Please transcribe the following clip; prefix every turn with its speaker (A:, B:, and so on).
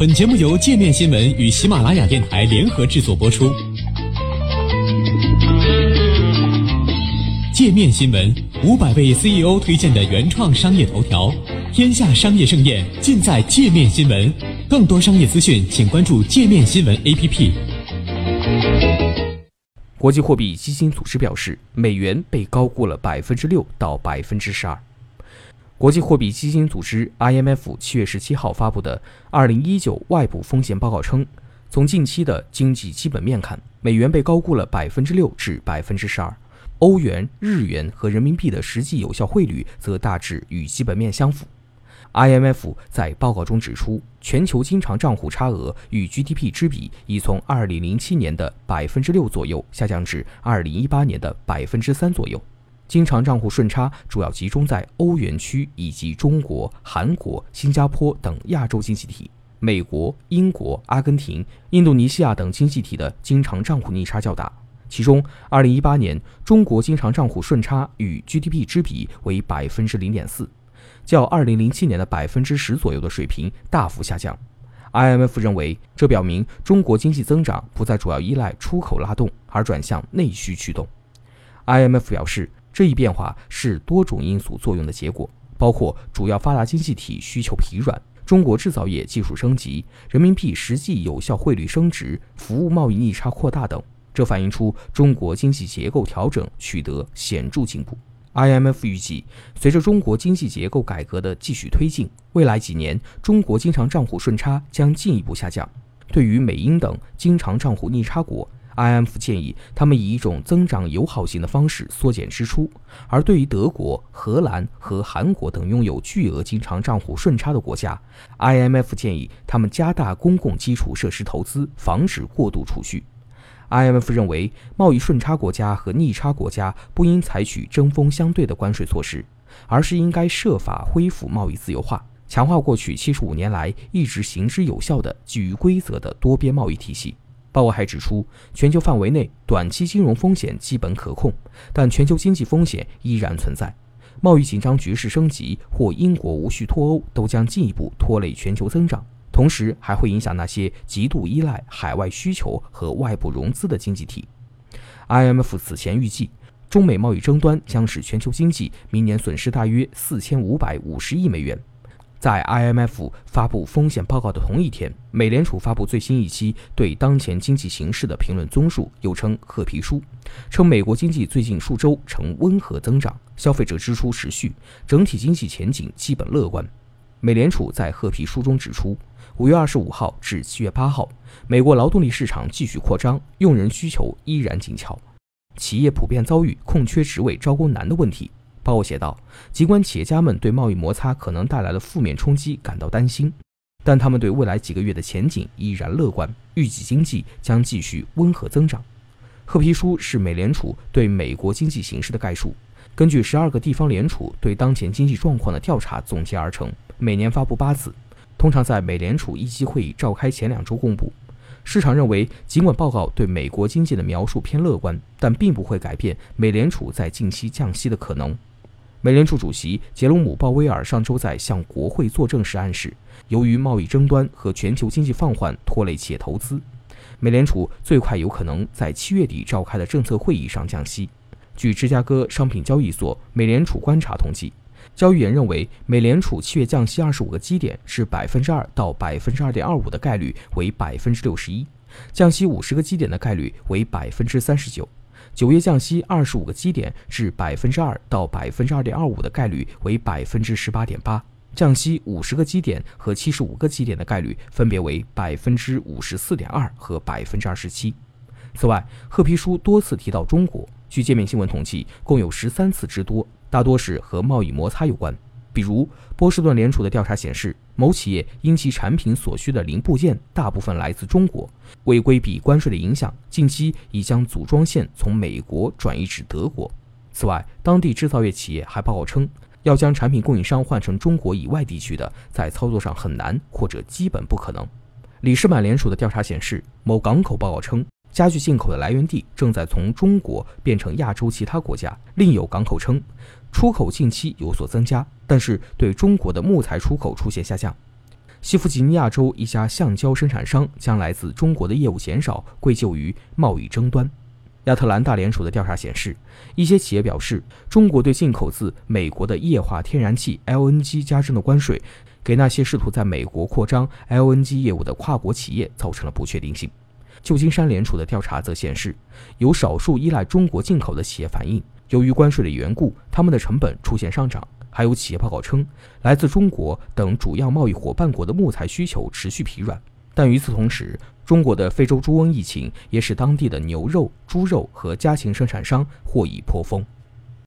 A: 本节目由界面新闻与喜马拉雅电台联合制作播出。界面新闻五百位 CEO 推荐的原创商业头条，天下商业盛宴尽在界面新闻。更多商业资讯，请关注界面新闻 APP。
B: 国际货币基金组织表示，美元被高估了百分之六到百分之十二。国际货币基金组织 （IMF） 七月十七号发布的二零一九外部风险报告称，从近期的经济基本面看，美元被高估了百分之六至百分之十二，欧元、日元和人民币的实际有效汇率则大致与基本面相符。IMF 在报告中指出，全球经常账户差额与 GDP 之比已从二零零七年的百分之六左右下降至二零一八年的百分之三左右。经常账户顺差主要集中在欧元区以及中国、韩国、新加坡等亚洲经济体，美国、英国、阿根廷、印度尼西亚等经济体的经常账户逆差较大。其中，2018年中国经常账户顺差与 GDP 之比为百分之零点四，较2007年的百分之十左右的水平大幅下降。IMF 认为，这表明中国经济增长不再主要依赖出口拉动，而转向内需驱动。IMF 表示。这一变化是多种因素作用的结果，包括主要发达经济体需求疲软、中国制造业技术升级、人民币实际有效汇率升值、服务贸易逆差扩大等。这反映出中国经济结构调整取得显著进步。IMF 预计，随着中国经济结构改革的继续推进，未来几年中国经常账户顺差将进一步下降。对于美英等经常账户逆差国，IMF 建议他们以一种增长友好型的方式缩减支出，而对于德国、荷兰和韩国等拥有巨额经常账户顺差的国家，IMF 建议他们加大公共基础设施投资，防止过度储蓄。IMF 认为，贸易顺差国家和逆差国家不应采取针锋相对的关税措施，而是应该设法恢复贸易自由化，强化过去七十五年来一直行之有效的基于规则的多边贸易体系。报告还指出，全球范围内短期金融风险基本可控，但全球经济风险依然存在。贸易紧张局势升级或英国无序脱欧都将进一步拖累全球增长，同时还会影响那些极度依赖海外需求和外部融资的经济体。IMF 此前预计，中美贸易争端将使全球经济明年损失大约四千五百五十亿美元。在 IMF 发布风险报告的同一天，美联储发布最新一期对当前经济形势的评论综述，又称褐皮书，称美国经济最近数周呈温和增长，消费者支出持续，整体经济前景基本乐观。美联储在褐皮书中指出，五月二十五号至七月八号，美国劳动力市场继续扩张，用人需求依然紧俏，企业普遍遭遇空缺职位招工难的问题。报告写道，尽管企业家们对贸易摩擦可能带来的负面冲击感到担心，但他们对未来几个月的前景依然乐观，预计经济将继续温和增长。褐皮书是美联储对美国经济形势的概述，根据十二个地方联储对当前经济状况的调查总结而成，每年发布八次，通常在美联储议息会议召开前两周公布。市场认为，尽管报告对美国经济的描述偏乐观，但并不会改变美联储在近期降息的可能。美联储主席杰罗姆·鲍威尔上周在向国会作证时暗示，由于贸易争端和全球经济放缓拖累企业投资，美联储最快有可能在七月底召开的政策会议上降息。据芝加哥商品交易所美联储观察统计，交易员认为美联储七月降息二十五个基点是百分之二到百分之二点二五的概率为百分之六十一，降息五十个基点的概率为百分之三十九。九月降息二十五个基点至百分之二到百分之二点二五的概率为百分之十八点八，降息五十个基点和七十五个基点的概率分别为百分之五十四点二和百分之二十七。此外，褐皮书多次提到中国，据界面新闻统计，共有十三次之多，大多是和贸易摩擦有关。比如，波士顿联储的调查显示，某企业因其产品所需的零部件大部分来自中国，为规避关税的影响，近期已将组装线从美国转移至德国。此外，当地制造业企业还报告称，要将产品供应商换成中国以外地区的，在操作上很难或者基本不可能。里士满联储的调查显示，某港口报告称。家具进口的来源地正在从中国变成亚洲其他国家。另有港口称，出口近期有所增加，但是对中国的木材出口出现下降。西弗吉尼亚州一家橡胶生产商将来自中国的业务减少归咎于贸易争端。亚特兰大联储的调查显示，一些企业表示，中国对进口自美国的液化天然气 （LNG） 加征的关税，给那些试图在美国扩张 LNG 业务的跨国企业造成了不确定性。旧金山联储的调查则显示，有少数依赖中国进口的企业反映，由于关税的缘故，他们的成本出现上涨。还有企业报告称，来自中国等主要贸易伙伴国的木材需求持续疲软。但与此同时，中国的非洲猪瘟疫情也使当地的牛肉、猪肉和家禽生产商获益颇丰。